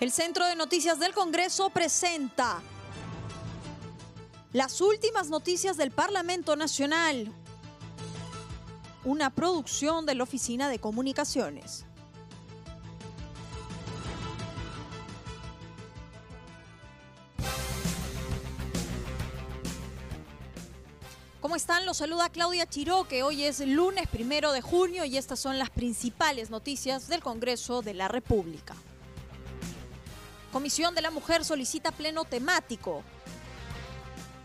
El Centro de Noticias del Congreso presenta las últimas noticias del Parlamento Nacional, una producción de la Oficina de Comunicaciones. ¿Cómo están? Los saluda Claudia Chiró, que hoy es lunes primero de junio y estas son las principales noticias del Congreso de la República. Comisión de la Mujer solicita pleno temático.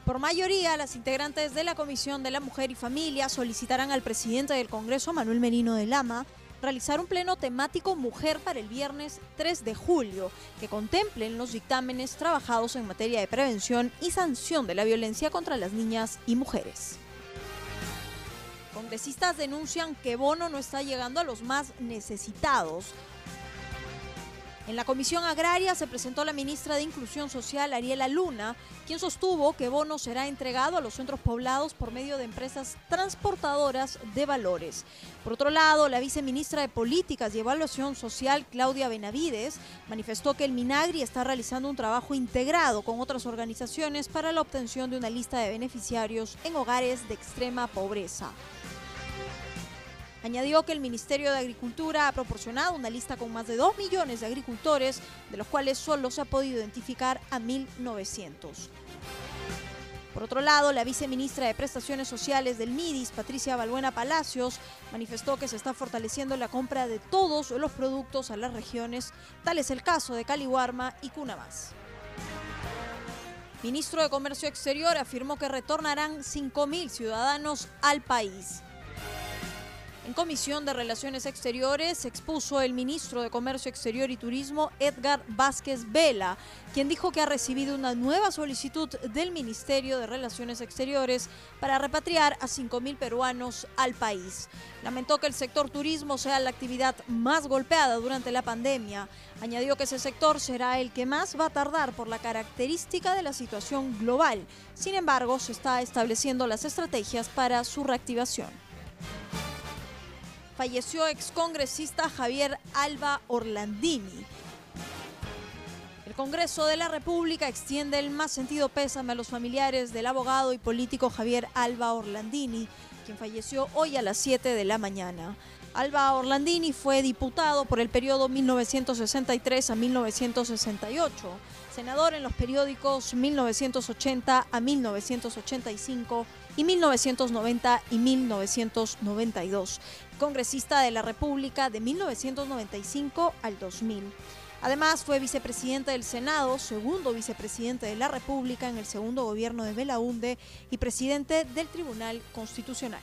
Por mayoría, las integrantes de la Comisión de la Mujer y Familia solicitarán al presidente del Congreso, Manuel Merino de Lama, realizar un pleno temático mujer para el viernes 3 de julio, que contemplen los dictámenes trabajados en materia de prevención y sanción de la violencia contra las niñas y mujeres. Congresistas denuncian que Bono no está llegando a los más necesitados en la Comisión Agraria se presentó la ministra de Inclusión Social, Ariela Luna, quien sostuvo que bono será entregado a los centros poblados por medio de empresas transportadoras de valores. Por otro lado, la viceministra de Políticas y Evaluación Social, Claudia Benavides, manifestó que el Minagri está realizando un trabajo integrado con otras organizaciones para la obtención de una lista de beneficiarios en hogares de extrema pobreza. Añadió que el Ministerio de Agricultura ha proporcionado una lista con más de 2 millones de agricultores, de los cuales solo se ha podido identificar a 1.900. Por otro lado, la viceministra de Prestaciones Sociales del MIDIS, Patricia Balbuena Palacios, manifestó que se está fortaleciendo la compra de todos los productos a las regiones, tal es el caso de Calihuarma y Cunamás. Ministro de Comercio Exterior afirmó que retornarán 5.000 ciudadanos al país. En Comisión de Relaciones Exteriores expuso el ministro de Comercio Exterior y Turismo, Edgar Vázquez Vela, quien dijo que ha recibido una nueva solicitud del Ministerio de Relaciones Exteriores para repatriar a 5.000 peruanos al país. Lamentó que el sector turismo sea la actividad más golpeada durante la pandemia. Añadió que ese sector será el que más va a tardar por la característica de la situación global. Sin embargo, se está estableciendo las estrategias para su reactivación falleció excongresista Javier Alba Orlandini. El Congreso de la República extiende el más sentido pésame a los familiares del abogado y político Javier Alba Orlandini, quien falleció hoy a las 7 de la mañana. Alba Orlandini fue diputado por el periodo 1963 a 1968, senador en los periódicos 1980 a 1985 y 1990 y 1992, congresista de la República de 1995 al 2000. Además, fue vicepresidente del Senado, segundo vicepresidente de la República en el segundo gobierno de Belaunde y presidente del Tribunal Constitucional.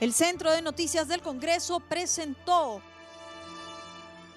El Centro de Noticias del Congreso presentó